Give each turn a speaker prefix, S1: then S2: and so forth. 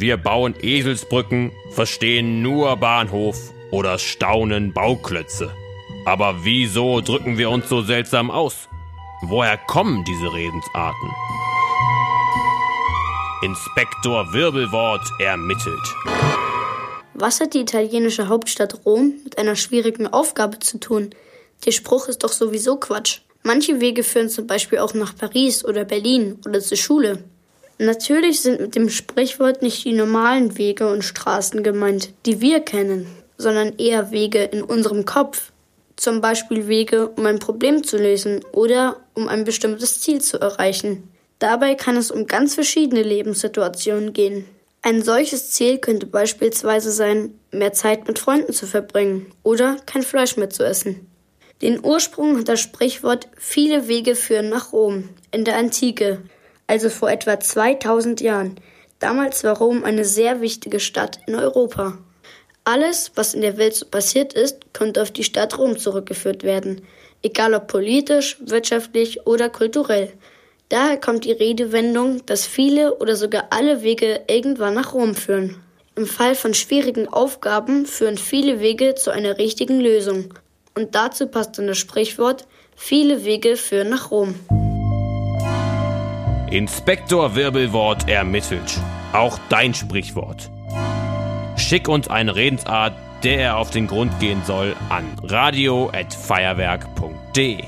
S1: Wir bauen Eselsbrücken, verstehen nur Bahnhof oder staunen Bauklötze. Aber wieso drücken wir uns so seltsam aus? Woher kommen diese Redensarten? Inspektor Wirbelwort ermittelt.
S2: Was hat die italienische Hauptstadt Rom mit einer schwierigen Aufgabe zu tun? Der Spruch ist doch sowieso Quatsch. Manche Wege führen zum Beispiel auch nach Paris oder Berlin oder zur Schule. Natürlich sind mit dem Sprichwort nicht die normalen Wege und Straßen gemeint, die wir kennen, sondern eher Wege in unserem Kopf. Zum Beispiel Wege, um ein Problem zu lösen oder um ein bestimmtes Ziel zu erreichen. Dabei kann es um ganz verschiedene Lebenssituationen gehen. Ein solches Ziel könnte beispielsweise sein, mehr Zeit mit Freunden zu verbringen oder kein Fleisch mehr zu essen. Den Ursprung hat das Sprichwort viele Wege führen nach Rom in der Antike, also vor etwa 2000 Jahren. Damals war Rom eine sehr wichtige Stadt in Europa. Alles, was in der Welt so passiert ist, konnte auf die Stadt Rom zurückgeführt werden, egal ob politisch, wirtschaftlich oder kulturell. Daher kommt die Redewendung, dass viele oder sogar alle Wege irgendwann nach Rom führen. Im Fall von schwierigen Aufgaben führen viele Wege zu einer richtigen Lösung. Und dazu passt dann das Sprichwort, viele Wege führen nach Rom.
S1: Inspektor Wirbelwort ermittelt. Auch dein Sprichwort. Schick uns eine Redensart, der er auf den Grund gehen soll, an radio.feuerwerk.de.